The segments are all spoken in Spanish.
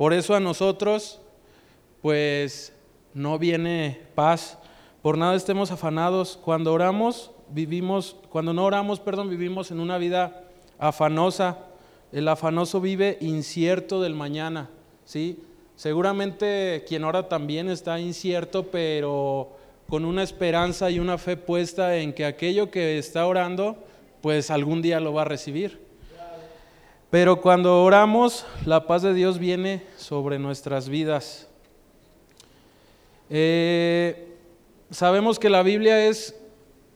Por eso a nosotros, pues, no viene paz. Por nada estemos afanados. Cuando oramos, vivimos, cuando no oramos, perdón, vivimos en una vida afanosa. El afanoso vive incierto del mañana, ¿sí? Seguramente quien ora también está incierto, pero con una esperanza y una fe puesta en que aquello que está orando, pues algún día lo va a recibir. Pero cuando oramos, la paz de Dios viene sobre nuestras vidas. Eh, sabemos que la Biblia es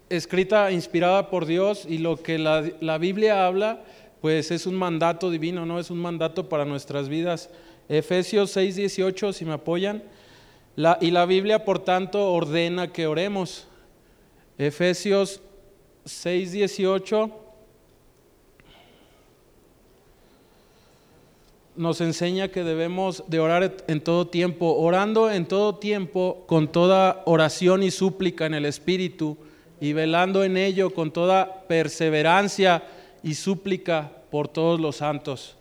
escrita, inspirada por Dios y lo que la, la, Biblia habla, pues es un mandato divino, ¿no? Es un mandato para nuestras vidas. Efesios 6, 18, si me apoyan. Y la Biblia, por tanto, ordena que oremos. Efesios 6, 18 nos enseña que debemos de orar en todo tiempo, orando en todo tiempo con toda oración y súplica en el Espíritu y velando en ello con toda perseverancia y súplica por todos los santos.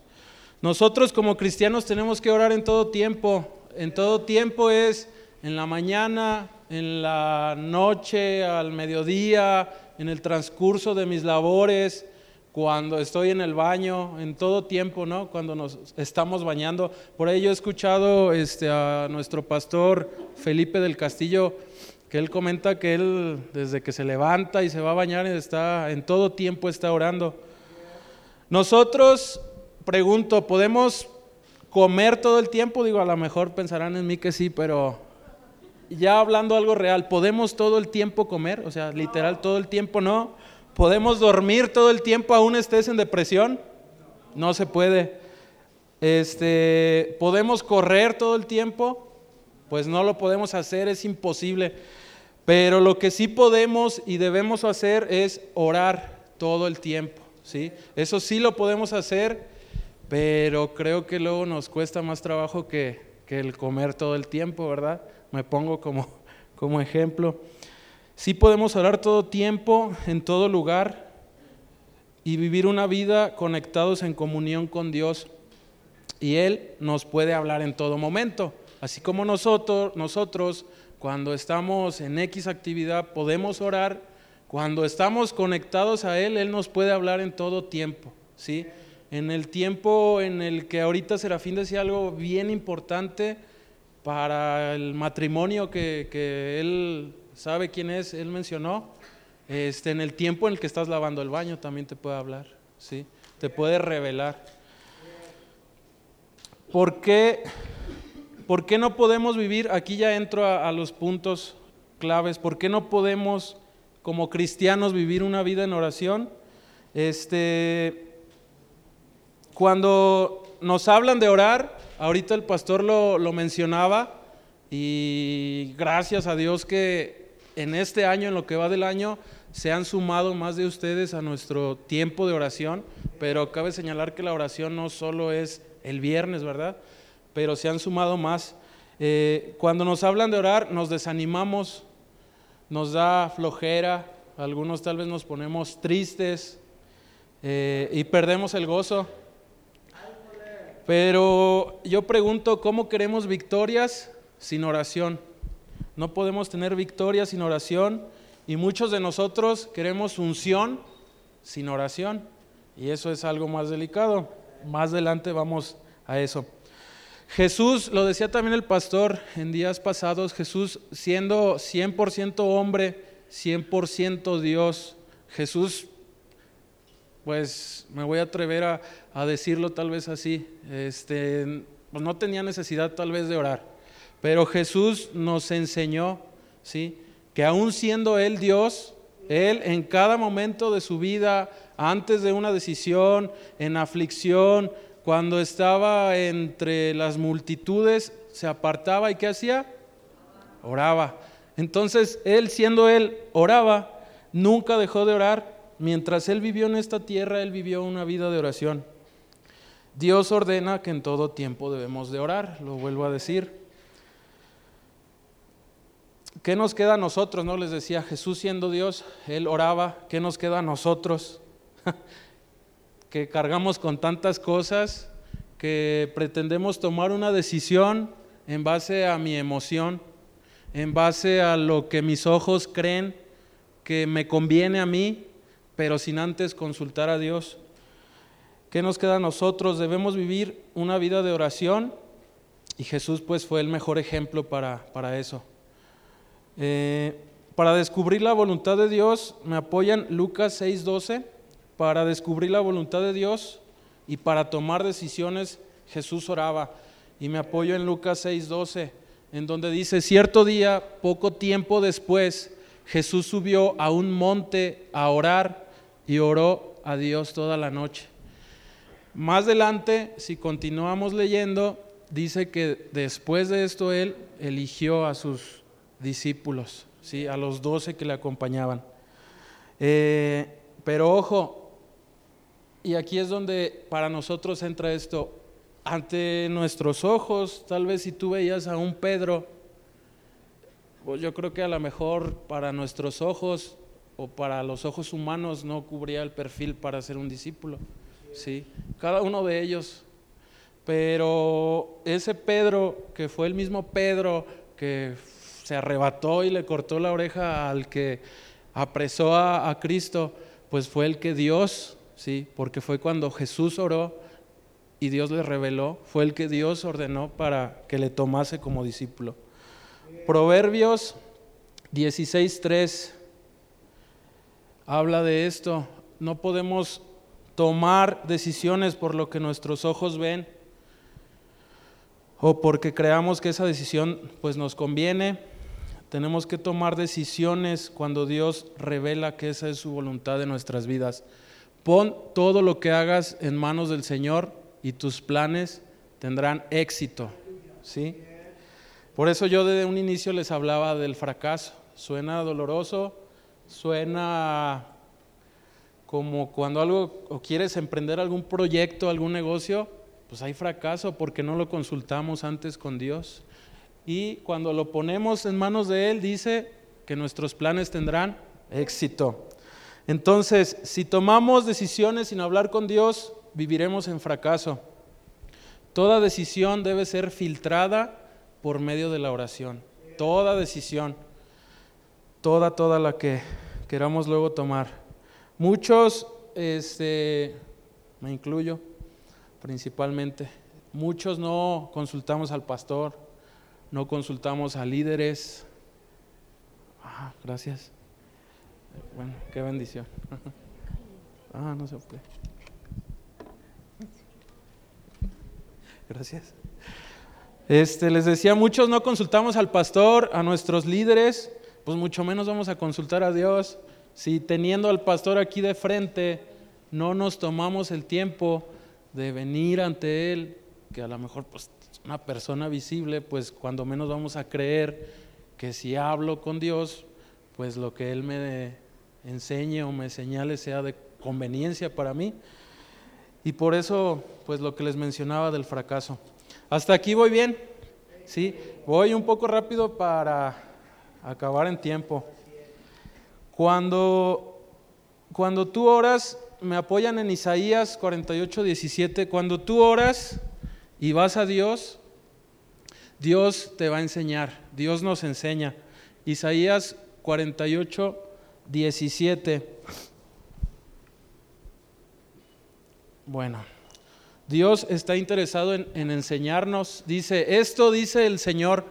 Nosotros como cristianos tenemos que orar en todo tiempo. En todo tiempo es en la mañana, en la noche, al mediodía, en el transcurso de mis labores, cuando estoy en el baño, en todo tiempo, ¿no? Cuando nos estamos bañando. Por ello he escuchado este, a nuestro pastor Felipe del Castillo, que él comenta que él desde que se levanta y se va a bañar, está, en todo tiempo está orando. Nosotros, pregunto, ¿podemos comer todo el tiempo? Digo, a lo mejor pensarán en mí que sí, pero ya hablando algo real, ¿podemos todo el tiempo comer? O sea, literal, todo el tiempo no. ¿Podemos dormir todo el tiempo aún estés en depresión? No se puede. Este, ¿Podemos correr todo el tiempo? Pues no lo podemos hacer, es imposible. Pero lo que sí podemos y debemos hacer es orar todo el tiempo, ¿sí? Eso sí lo podemos hacer, pero creo que luego nos cuesta más trabajo que, que el comer todo el tiempo, ¿verdad? Me pongo como, como ejemplo. Sí podemos orar todo tiempo, en todo lugar, y vivir una vida conectados en comunión con Dios. Y Él nos puede hablar en todo momento. Así como nosotros, nosotros cuando estamos en X actividad podemos orar, cuando estamos conectados a Él, Él nos puede hablar en todo tiempo. ¿sí? En el tiempo en el que ahorita Serafín decía algo bien importante para el matrimonio que, que Él sabe quién es, él mencionó, este, en el tiempo en el que estás lavando el baño también te puede hablar, ¿sí? te puede revelar. ¿Por qué, ¿Por qué no podemos vivir? Aquí ya entro a, a los puntos claves. ¿Por qué no podemos, como cristianos, vivir una vida en oración? Este, cuando nos hablan de orar, ahorita el pastor lo, lo mencionaba, y gracias a Dios que en este año, en lo que va del año, se han sumado más de ustedes a nuestro tiempo de oración, pero cabe señalar que la oración no solo es el viernes, ¿verdad? Pero se han sumado más. Eh, cuando nos hablan de orar, nos desanimamos, nos da flojera, algunos tal vez nos ponemos tristes eh, y perdemos el gozo. Pero yo pregunto, ¿cómo queremos victorias sin oración? No podemos tener victoria sin oración y muchos de nosotros queremos unción sin oración y eso es algo más delicado. Más adelante vamos a eso. Jesús, lo decía también el pastor en días pasados, Jesús siendo 100% hombre, 100% Dios, Jesús, pues me voy a atrever a, a decirlo tal vez así, este, pues no tenía necesidad tal vez de orar. Pero Jesús nos enseñó, ¿sí? Que aún siendo Él Dios, Él en cada momento de su vida, antes de una decisión, en aflicción, cuando estaba entre las multitudes, se apartaba y ¿qué hacía? Oraba. Entonces, Él siendo Él, oraba, nunca dejó de orar. Mientras Él vivió en esta tierra, Él vivió una vida de oración. Dios ordena que en todo tiempo debemos de orar, lo vuelvo a decir. ¿Qué nos queda a nosotros? No les decía, Jesús siendo Dios, Él oraba, ¿qué nos queda a nosotros? que cargamos con tantas cosas, que pretendemos tomar una decisión en base a mi emoción, en base a lo que mis ojos creen que me conviene a mí, pero sin antes consultar a Dios. ¿Qué nos queda a nosotros? Debemos vivir una vida de oración y Jesús pues fue el mejor ejemplo para, para eso. Eh, para descubrir la voluntad de Dios, me apoyan Lucas 6:12. Para descubrir la voluntad de Dios y para tomar decisiones, Jesús oraba. Y me apoyo en Lucas 6:12, en donde dice, cierto día, poco tiempo después, Jesús subió a un monte a orar y oró a Dios toda la noche. Más adelante, si continuamos leyendo, dice que después de esto él eligió a sus discípulos, ¿sí? a los doce que le acompañaban. Eh, pero ojo, y aquí es donde para nosotros entra esto, ante nuestros ojos, tal vez si tú veías a un Pedro, pues yo creo que a lo mejor para nuestros ojos o para los ojos humanos no cubría el perfil para ser un discípulo. Sí, cada uno de ellos. Pero ese Pedro, que fue el mismo Pedro que se arrebató y le cortó la oreja al que apresó a, Cristo, pues fue el que Dios, sí, porque fue cuando Jesús oró y Dios le reveló, fue el que Dios ordenó para que le tomase como discípulo. Proverbios 16.3 habla de esto. No podemos tomar decisiones por lo que nuestros ojos ven o porque creamos que esa decisión pues nos conviene. Tenemos que tomar decisiones cuando Dios revela que esa es su voluntad en nuestras vidas. Pon todo lo que hagas en manos del Señor y tus planes tendrán éxito. ¿Sí? Por eso yo desde un inicio les hablaba del fracaso. Suena doloroso, suena como cuando algo o quieres emprender algún proyecto, algún negocio, pues hay fracaso porque no lo consultamos antes con Dios. Y cuando lo ponemos en manos de Él, dice que nuestros planes tendrán éxito. Entonces, si tomamos decisiones sin hablar con Dios, viviremos en fracaso. Toda decisión debe ser filtrada por medio de la oración. Toda decisión, toda, toda la que queramos luego tomar. Muchos, este, me incluyo principalmente, muchos no consultamos al pastor, no consultamos a líderes. Ah, gracias. Bueno, qué bendición. Ah, no se puede. Gracias. Este, les decía, muchos no consultamos al pastor, a nuestros líderes, pues mucho menos vamos a consultar a Dios. Si teniendo al pastor aquí de frente, no nos tomamos el tiempo de venir ante Él, que a lo mejor pues, es una persona visible, pues cuando menos vamos a creer que si hablo con Dios, pues lo que Él me enseñe o me señale sea de conveniencia para mí. Y por eso, pues lo que les mencionaba del fracaso. ¿Hasta aquí voy bien? Sí, voy un poco rápido para acabar en tiempo. Cuando, cuando tú oras, me apoyan en Isaías 48, 17, cuando tú oras y vas a Dios, Dios te va a enseñar, Dios nos enseña. Isaías 48, 17. Bueno. Dios está interesado en, enseñarnos. Dice, esto dice el Señor,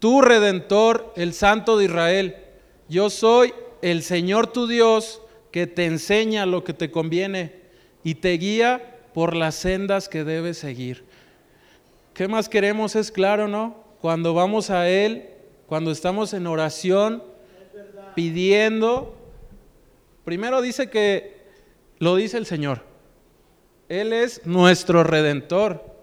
tu redentor, el Santo de Israel. Yo soy el Señor tu Dios que te enseña lo que te conviene y te guía por las sendas que debes seguir. ¿Qué más queremos? Es claro, ¿no? Cuando vamos a Él, cuando estamos en oración, pidiendo, primero dice que lo dice el Señor. Él es nuestro redentor,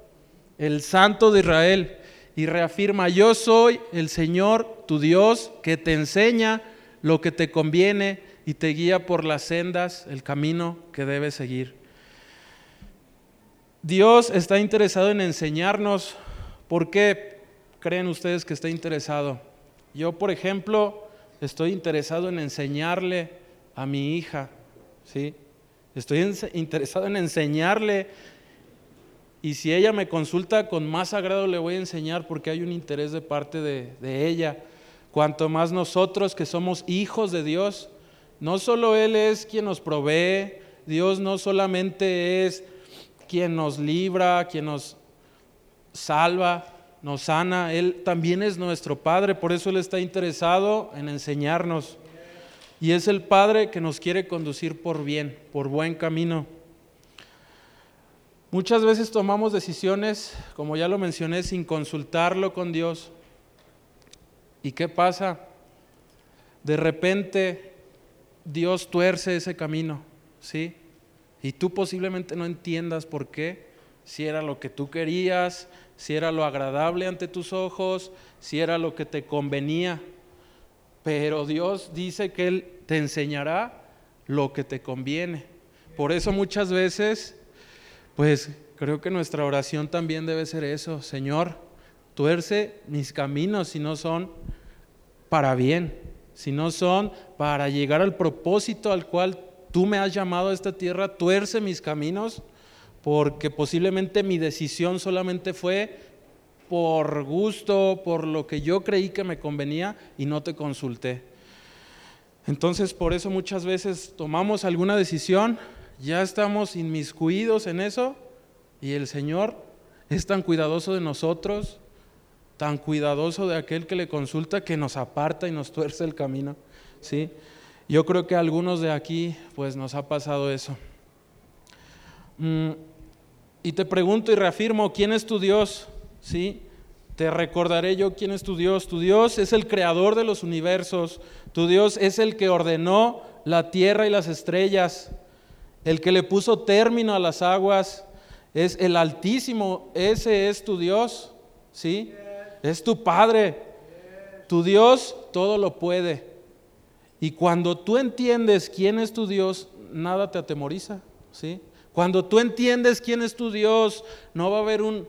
el Santo de Israel, y reafirma, yo soy el Señor, tu Dios, que te enseña lo que te conviene y te guía por las sendas, el camino que debes seguir. Dios está interesado en enseñarnos. ¿Por qué creen ustedes que está interesado? Yo, por ejemplo, estoy interesado en enseñarle a mi hija, ¿sí? Estoy interesado en enseñarle Y si ella me consulta, con más agrado le voy a enseñar porque hay un interés de parte de, de ella. Cuanto más nosotros que somos hijos de Dios, no solo Él es quien nos provee, Dios no solamente es quien nos libra, quien nos salva, nos sana, Él también es nuestro Padre, por eso Él está interesado en enseñarnos. Y es el Padre que nos quiere conducir por bien, por buen camino. Muchas veces tomamos decisiones, como ya lo mencioné, sin consultarlo con Dios. ¿Y qué pasa? De repente Dios tuerce ese camino, ¿sí? Y tú posiblemente no entiendas por qué, si era lo que tú querías, si era lo agradable ante tus ojos, si era lo que te convenía. Pero Dios dice que Él te enseñará lo que te conviene. Por eso muchas veces, pues creo que nuestra oración también debe ser eso. Señor, tuerce mis caminos si no son para bien, si no son para llegar al propósito al cual tú me has llamado a esta tierra, tuerce mis caminos porque posiblemente mi decisión solamente fue por gusto, por lo que yo creí que me convenía y no te consulté. Entonces, por eso muchas veces tomamos alguna decisión, ya estamos inmiscuidos en eso y el Señor es tan cuidadoso de nosotros, tan cuidadoso de aquel que le consulta que nos aparta y nos tuerce el camino, ¿sí? Yo creo que a algunos de aquí pues nos ha pasado eso. Mm, y te pregunto y reafirmo, ¿quién es tu Dios? ¿Sí? Te recordaré yo quién es tu Dios. Tu Dios es el creador de los universos. Tu Dios es el que ordenó la tierra y las estrellas. El que le puso término a las aguas. Es el Altísimo. Ese es tu Dios. ¿Sí? Es tu Padre. Tu Dios todo lo puede. Y cuando tú entiendes quién es tu Dios, nada te atemoriza. ¿Sí? Cuando tú entiendes quién es tu Dios, no va a haber un,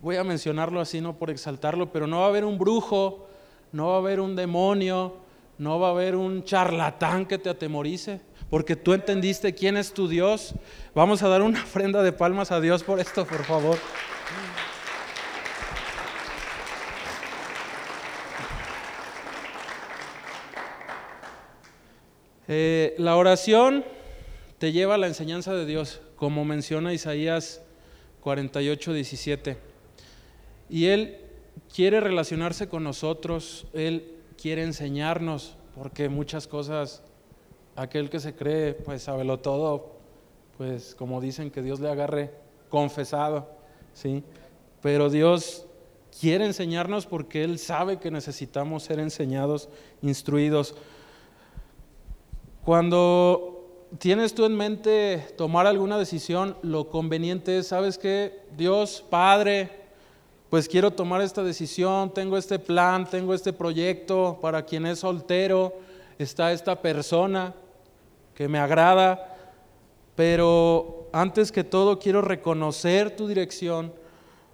voy a mencionarlo así, no por exaltarlo, pero no va a haber un brujo, no va a haber un demonio, no va a haber un charlatán que te atemorice, porque tú entendiste quién es tu Dios. Vamos a dar una ofrenda de palmas a Dios por esto, por favor. Eh, la oración te lleva a la enseñanza de Dios como menciona Isaías 48, 17. Y Él quiere relacionarse con nosotros, Él quiere enseñarnos, porque muchas cosas, aquel que se cree, pues sabelo todo, pues como dicen que Dios le agarre confesado, ¿sí? Pero Dios quiere enseñarnos porque Él sabe que necesitamos ser enseñados, instruidos. Cuando tienes tú en mente tomar alguna decisión, lo conveniente es, ¿sabes qué? Dios, Padre, pues quiero tomar esta decisión, tengo este plan, tengo este proyecto, para quien es soltero, está esta persona que me agrada, pero antes que todo quiero reconocer tu dirección.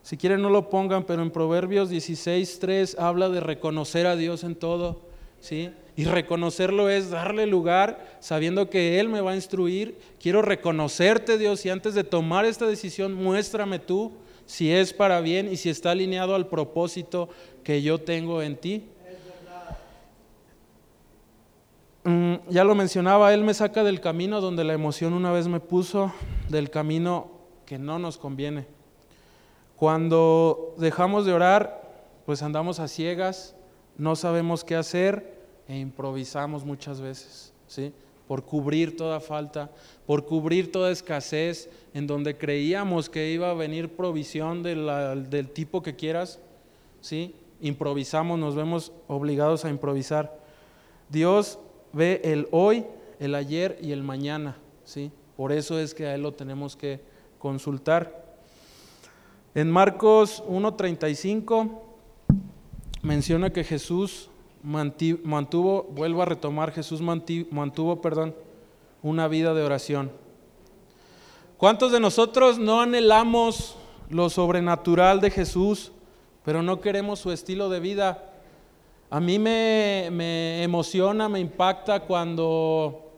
Si quieren no lo pongan, pero en Proverbios 16.3 habla de reconocer a Dios en todo, ¿sí? Y reconocerlo es darle lugar sabiendo que Él me va a instruir. Quiero reconocerte, Dios, y antes de tomar esta decisión, muéstrame tú si es para bien y si está alineado al propósito que yo tengo en ti. Mm, ya lo mencionaba, Él me saca del camino donde la emoción una vez me puso, del camino que no nos conviene. Cuando dejamos de orar, pues andamos a ciegas, no sabemos qué hacer e improvisamos muchas veces, ¿sí? Por cubrir toda falta, por cubrir toda escasez en donde creíamos que iba a venir provisión del tipo que quieras, ¿sí? Improvisamos, nos vemos obligados a improvisar. Dios ve el hoy, el ayer y el mañana, ¿sí? Por eso es que a Él lo tenemos que consultar. En Marcos 1.35 menciona que Jesús mantuvo, vuelvo a retomar, Jesús mantuvo, perdón, una vida de oración. ¿Cuántos de nosotros no anhelamos lo sobrenatural de Jesús, pero no queremos su estilo de vida? A mí me, me emociona, me impacta cuando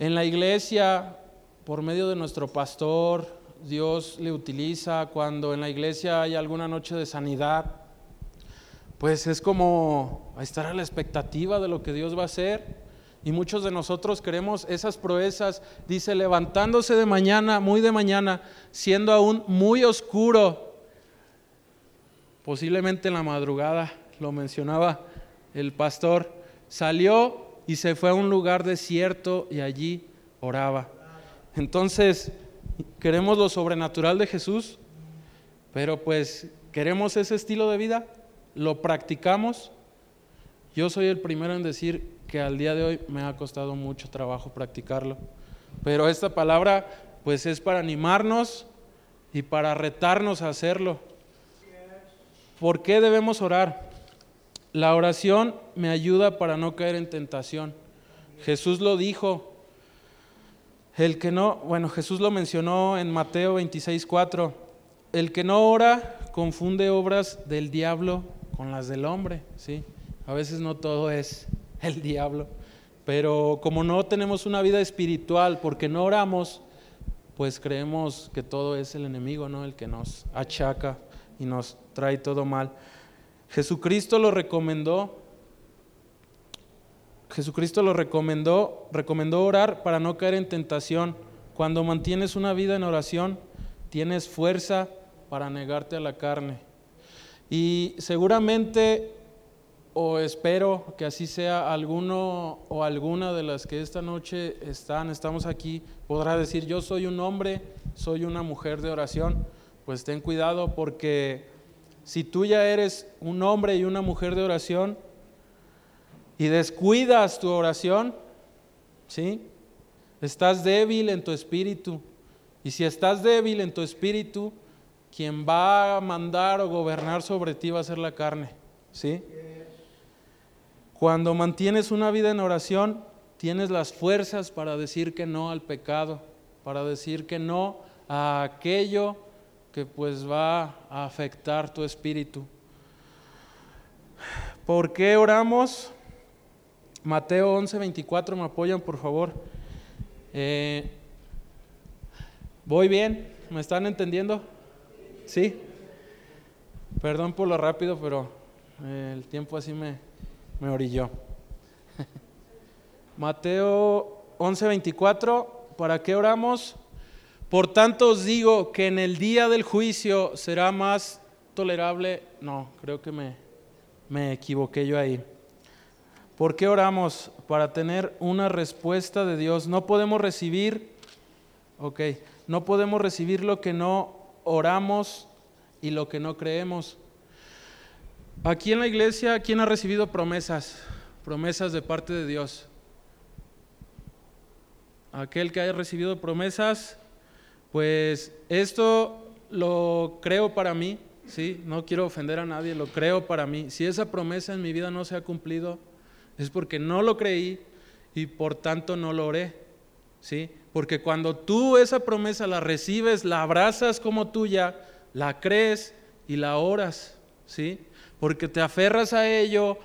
en la iglesia, por medio de nuestro pastor, Dios le utiliza, cuando en la iglesia hay alguna noche de sanidad, pues es como estar a la expectativa de lo que Dios va a hacer. Y muchos de nosotros queremos esas proezas, dice, levantándose de mañana, muy de mañana, siendo aún muy oscuro, posiblemente en la madrugada, lo mencionaba el pastor, salió y se fue a un lugar desierto y allí oraba. Entonces, queremos lo sobrenatural de Jesús, pero pues queremos ese estilo de vida, lo practicamos. Yo soy el primero en decir que al día de hoy me ha costado mucho trabajo practicarlo. Pero esta palabra pues es para animarnos y para retarnos a hacerlo. ¿Por qué debemos orar? La oración me ayuda para no caer en tentación. Jesús lo dijo. El que no, bueno, Jesús lo mencionó en Mateo 26, 4. El que no ora confunde obras del diablo con las del hombre, ¿sí? A veces no todo es el diablo. Pero como no tenemos una vida espiritual porque no oramos, pues creemos que todo es el enemigo, ¿no? El que nos achaca y nos trae todo mal. Jesucristo lo recomendó. Jesucristo lo recomendó, recomendó orar para no caer en tentación. Cuando mantienes una vida en oración, tienes fuerza para negarte a la carne. Y seguramente o espero que así sea alguno o alguna de las que esta noche están, estamos aquí, podrá decir, yo soy un hombre, soy una mujer de oración. Pues ten cuidado porque si tú ya eres un hombre y una mujer de oración y descuidas tu oración, ¿sí? Estás débil en tu espíritu. Y si estás débil en tu espíritu, quien va a mandar o gobernar sobre ti va a ser la carne, ¿sí? Cuando mantienes una vida en oración, tienes las fuerzas para decir que no al pecado, para decir que no a aquello que pues va a afectar tu espíritu. ¿Por qué oramos? Mateo 11, 24, me apoyan por favor. Eh, ¿Voy bien? ¿Me están entendiendo? ¿Sí? Perdón por lo rápido, pero eh, el tiempo así me, me orilló. Mateo 11:24, ¿para qué oramos? Por tanto os digo que en el día del juicio será más tolerable. No, creo que me, me equivoqué yo ahí. ¿Por qué oramos? Para tener una respuesta de Dios. No podemos recibir, ok, no podemos recibir lo que no oramos y lo que no creemos. Aquí en la iglesia, ¿quién ha recibido promesas? Promesas de parte de Dios. Aquel que haya recibido promesas, pues esto lo creo para mí, ¿sí? No quiero ofender a nadie, lo creo para mí. Si esa promesa en mi vida no se ha cumplido, es porque no lo creí y por tanto no lo oré, ¿sí? Porque cuando tú esa promesa la recibes, la abrazas como tuya, la crees y la oras, ¿sí? porque te aferras a ello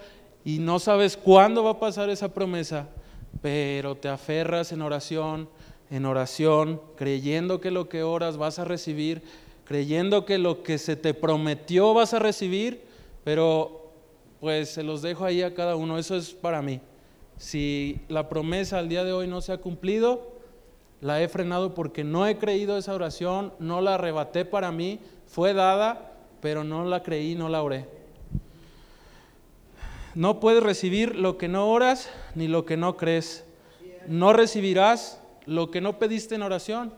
y no sabes cuándo va a pasar esa promesa, pero te aferras en oración, en oración, creyendo que lo que oras vas a recibir, creyendo que lo que se te prometió vas a recibir, pero pues se los dejo ahí a cada uno, eso es para mí. Si la promesa al día de hoy no se ha cumplido, la he frenado porque no he creído esa oración, no la arrebaté para mí, fue dada, pero no la creí, no la oré. No puedes recibir lo que no oras ni lo que no crees. No recibirás lo que no pediste en oración.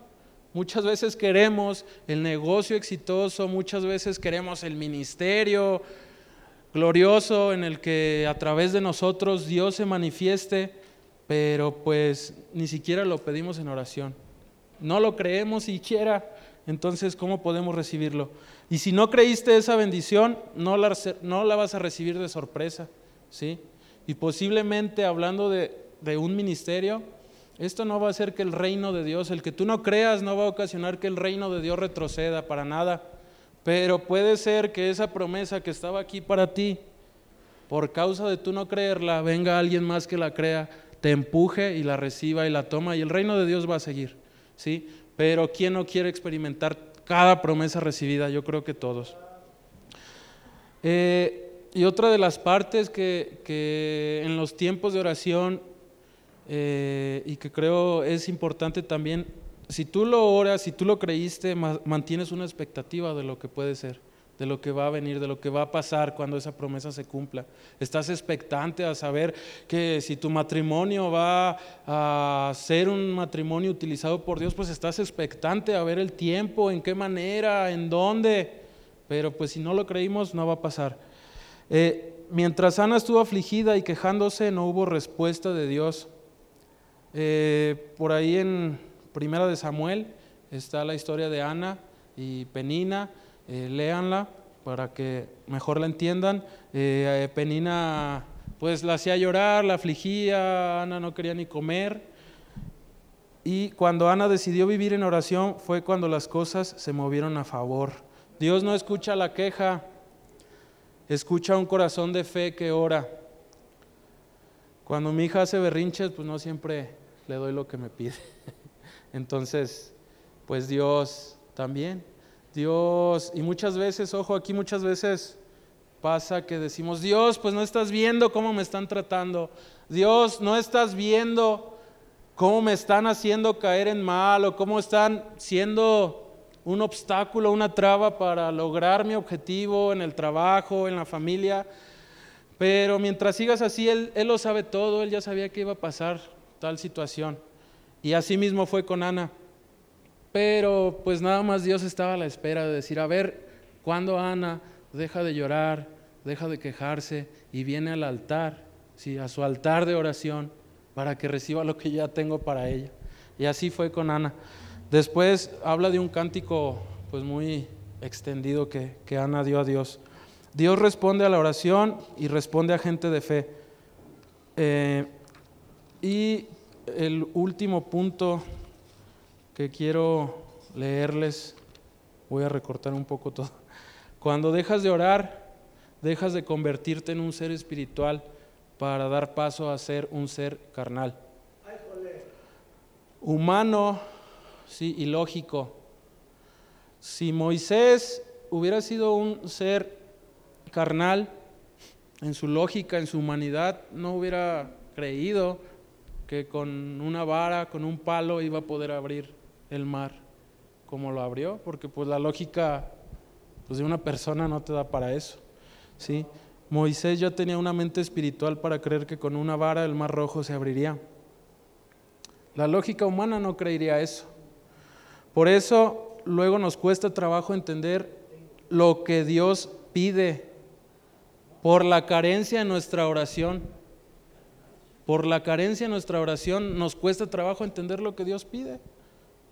Muchas veces queremos el negocio exitoso, muchas veces queremos el ministerio glorioso en el que a través de nosotros Dios se manifieste, pero pues ni siquiera lo pedimos en oración. No lo creemos siquiera, entonces ¿cómo podemos recibirlo? Y si no creíste esa bendición, no la, no la vas a recibir de sorpresa. ¿sí? Y posiblemente hablando de, de un ministerio, esto no va a hacer que el reino de Dios, el que tú no creas, no va a ocasionar que el reino de Dios retroceda para nada. Pero puede ser que esa promesa que estaba aquí para ti, por causa de tú no creerla, venga alguien más que la crea, te empuje y la reciba y la toma y el reino de Dios va a seguir. ¿sí? Pero ¿quién no quiere experimentar cada promesa recibida? Yo creo que todos. Eh, y otra de las partes que, en los tiempos de oración eh, y que creo es importante también, si tú lo oras, si tú lo creíste, mantienes una expectativa de lo que puede ser de lo que va a venir, de lo que va a pasar cuando esa promesa se cumpla. Estás expectante a saber que si tu matrimonio va a ser un matrimonio utilizado por Dios, pues estás expectante a ver el tiempo, en qué manera, en dónde. Pero pues si no lo creímos, no va a pasar. Eh, mientras Ana estuvo afligida y quejándose, no hubo respuesta de Dios. Eh, por ahí en Primera de Samuel está la historia de Ana y Penina eh, léanla para que mejor la entiendan. Eh, eh, Penina pues la hacía llorar, la afligía, Ana no quería ni comer. Y cuando Ana decidió vivir en oración fue cuando las cosas se movieron a favor. Dios no escucha la queja, escucha un corazón de fe que ora. Cuando mi hija hace berrinches, pues no siempre le doy lo que me pide. Entonces, pues Dios también Dios, y muchas veces, ojo, aquí muchas veces pasa que decimos, Dios, pues no estás viendo cómo me están tratando. Dios, no estás viendo cómo me están haciendo caer en mal o cómo están siendo un obstáculo, una traba para lograr mi objetivo en el trabajo, en la familia. Pero mientras sigas así, Él, él lo sabe todo, Él ya sabía que iba a pasar tal situación. Y así mismo fue con Ana. Pero pues nada más Dios estaba a la espera de decir, a ver, cuando Ana deja de llorar, deja de quejarse y viene al altar, ¿sí? a su altar de oración, para que reciba lo que ya tengo para ella. Y así fue con Ana. Después habla de un cántico pues muy extendido que, que Ana dio a Dios. Dios responde a la oración y responde a gente de fe. Eh, y el último punto que quiero leerles, voy a recortar un poco todo. Cuando dejas de orar, dejas de convertirte en un ser espiritual para dar paso a ser un ser carnal. Humano, sí, y lógico. Si Moisés hubiera sido un ser carnal, en su lógica, en su humanidad, no hubiera creído que con una vara, con un palo, iba a poder abrir el mar como lo abrió, porque pues la lógica pues, de una persona no te da para eso. ¿sí? Moisés ya tenía una mente espiritual para creer que con una vara el mar rojo se abriría. La lógica humana no creería eso. Por eso luego nos cuesta trabajo entender lo que Dios pide por la carencia en nuestra oración. Por la carencia en nuestra oración nos cuesta trabajo entender lo que Dios pide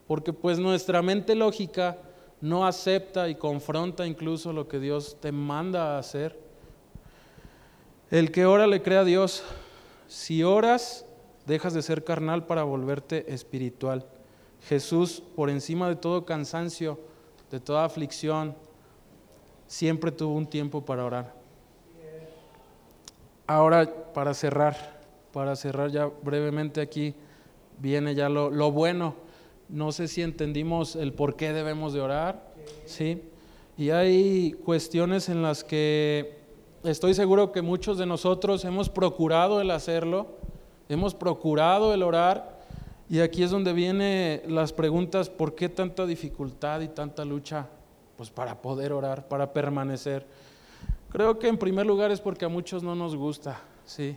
porque pues nuestra mente lógica no acepta y confronta incluso lo que Dios te manda a hacer. El que ora le cree a Dios. Si oras, dejas de ser carnal para volverte espiritual. Jesús, por encima de todo cansancio, de toda aflicción, siempre tuvo un tiempo para orar. Ahora, para cerrar, para cerrar ya brevemente aquí, viene ya lo bueno no sé si entendimos el por qué debemos de orar, ¿sí? Y hay cuestiones en las que estoy seguro que muchos de nosotros hemos procurado el hacerlo, hemos procurado el orar, y aquí es donde vienen las preguntas, ¿por qué tanta dificultad y tanta lucha? Pues para poder orar, para permanecer. Creo que en primer lugar es porque a muchos no nos gusta, ¿sí?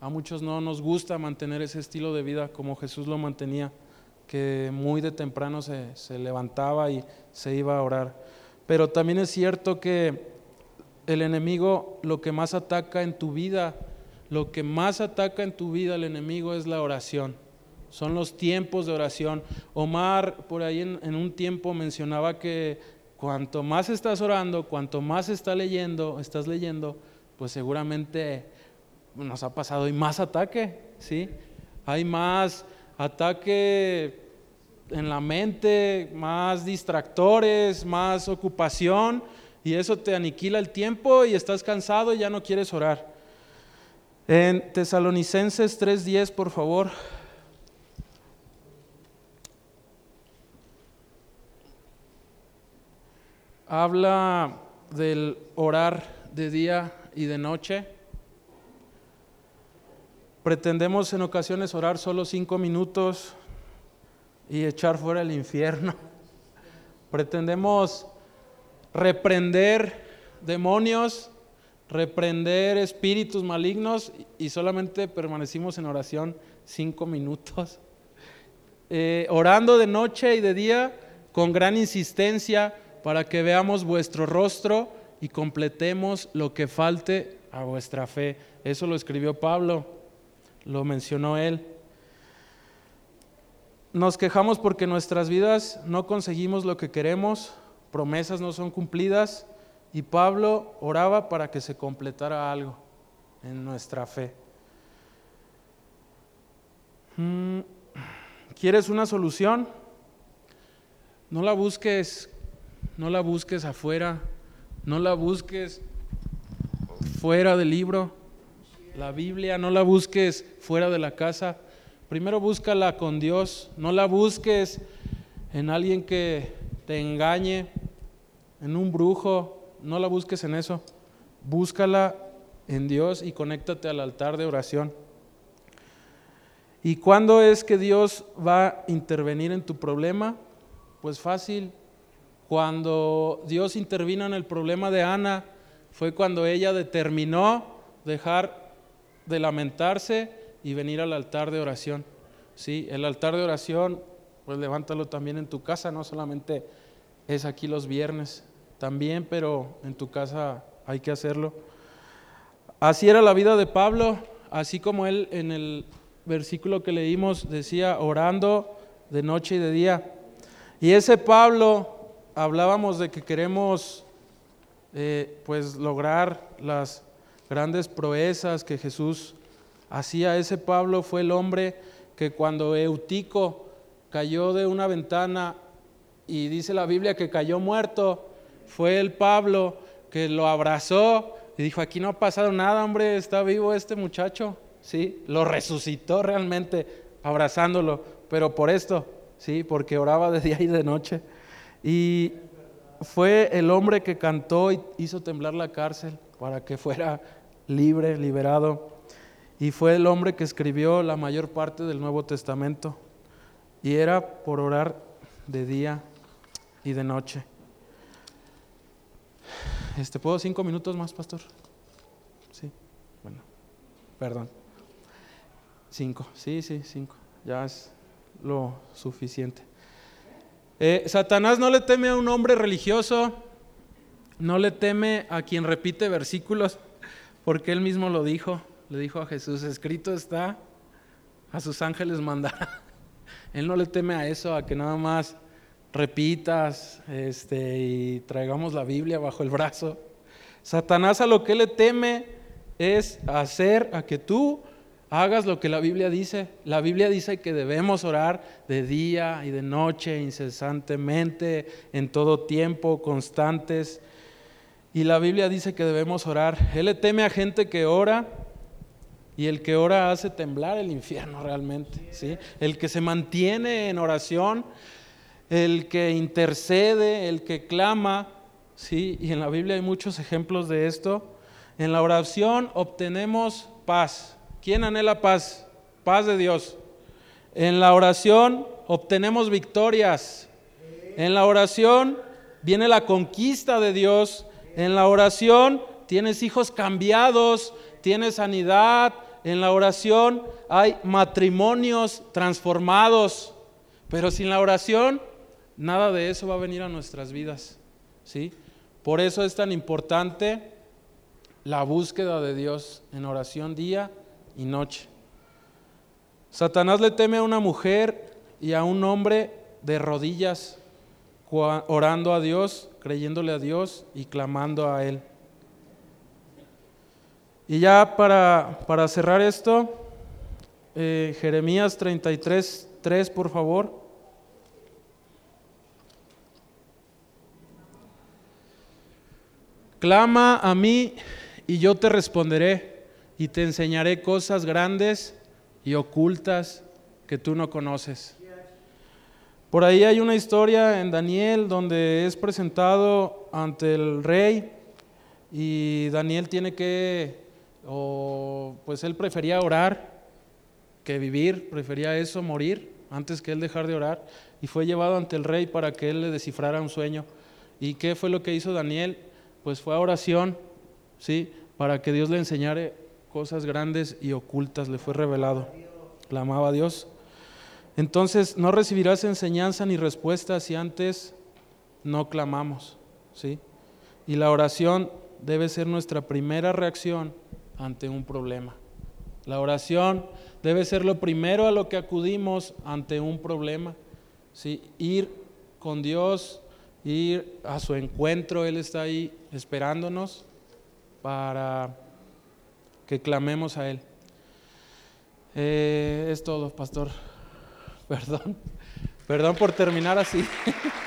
A muchos no nos gusta mantener ese estilo de vida como Jesús lo mantenía que muy de temprano se, levantaba y se iba a orar. Pero también es cierto que el enemigo lo que más ataca en tu vida, lo que más ataca en tu vida el enemigo es la oración. Son los tiempos de oración. Omar por ahí en, un tiempo mencionaba que cuanto más estás orando, cuanto más está leyendo, estás leyendo, pues seguramente nos ha pasado y más ataque, ¿sí? Hay más ataque en la mente, más distractores, más ocupación, y eso te aniquila el tiempo y estás cansado y ya no quieres orar. En Tesalonicenses 3:10, por favor. habla del orar de día y de noche. Pretendemos en ocasiones orar solo cinco minutos y echar fuera el infierno. Pretendemos reprender demonios, reprender espíritus malignos y solamente permanecimos en oración cinco minutos. Eh, orando de noche y de día con gran insistencia para que veamos vuestro rostro y completemos lo que falte a vuestra fe. Eso lo escribió Pablo, lo mencionó él. Nos quejamos porque nuestras vidas no conseguimos lo que queremos, promesas no son cumplidas y Pablo oraba para que se completara algo en nuestra fe. Mm, ¿Quieres una solución? No la busques, no la busques afuera, no la busques fuera del libro, la Biblia, no la busques fuera de la casa. Primero búscala con Dios, no la busques en alguien que te engañe, en un brujo, no la busques en eso. Búscala en Dios y conéctate al altar de oración. ¿Y cuándo es que Dios va a intervenir en tu problema? Pues fácil. Cuando Dios intervino en el problema de Ana, fue cuando ella determinó dejar de lamentarse y venir al altar de oración. Sí, el altar de oración, pues levántalo también en tu casa, no solamente es aquí los viernes, también, pero en tu casa hay que hacerlo. Así era la vida de Pablo, así como él en el versículo que leímos decía, orando de noche y de día. Y ese Pablo, hablábamos de que queremos eh, pues lograr las grandes proezas que Jesús hacía. Ese Pablo fue el hombre que cuando Eutico cayó de una ventana y dice la Biblia que cayó muerto, fue el Pablo que lo abrazó y dijo, aquí no ha pasado nada, hombre, está vivo este muchacho. Sí, lo resucitó realmente abrazándolo, pero por esto, sí, porque oraba de día y de noche. Y fue el hombre que cantó y hizo temblar la cárcel para que fuera libre, liberado. Y fue el hombre que escribió la mayor parte del Nuevo Testamento. Y era por orar de día y de noche. Este, ¿Puedo cinco minutos más, pastor? Sí, bueno, perdón. Cinco, sí, sí, cinco. Ya es lo suficiente. Eh, Satanás no le teme a un hombre religioso, no le teme a quien repite versículos, porque él mismo lo dijo, le dijo a Jesús, escrito está, a sus ángeles mandará. Él no le teme a eso, a que nada más repitas este, y traigamos la Biblia bajo el brazo. Satanás a lo que le teme es hacer a que tú hagas lo que la Biblia dice. La Biblia dice que debemos orar de día y de noche, incesantemente, en todo tiempo, constantes. Y la Biblia dice que debemos orar. Él le teme a gente que ora y el que ora hace temblar el infierno realmente. ¿sí? El que se mantiene en oración el que intercede, el que clama, ¿sí? Y en la Biblia hay muchos ejemplos de esto. En la oración obtenemos paz. ¿Quién anhela paz? Paz de Dios. En la oración obtenemos victorias. En la oración viene la conquista de Dios. En la oración tienes hijos cambiados, tienes sanidad. En la oración hay matrimonios transformados. Pero sin la oración Nada de eso va a venir a nuestras vidas, ¿sí? Por eso es tan importante la búsqueda de Dios en oración día y noche. Satanás le teme a una mujer y a un hombre de rodillas, orando a Dios, creyéndole a Dios y clamando a Él. Y ya para, para cerrar esto, eh, Jeremías 33, 3, por favor. Clama a mí y yo te responderé y te enseñaré cosas grandes y ocultas que tú no conoces. Por ahí hay una historia en Daniel donde es presentado ante el rey y Daniel tiene que, o pues él prefería orar que vivir, prefería eso, morir, antes que él dejar de orar, y fue llevado ante el rey para que él le descifrara un sueño. ¿Y qué fue lo que hizo Daniel? Pues fue a oración, ¿sí? Para que Dios le enseñara cosas grandes y ocultas, le fue revelado. Clamaba a Dios. Entonces no recibirás enseñanza ni respuesta si antes no clamamos, ¿sí? Y la oración debe ser nuestra primera reacción ante un problema. La oración debe ser lo primero a lo que acudimos ante un problema. ¿sí? Ir con Dios, ir a su encuentro, Él está ahí esperándonos para que clamemos a Él. Eh, es todo, pastor. Perdón. Perdón por terminar así.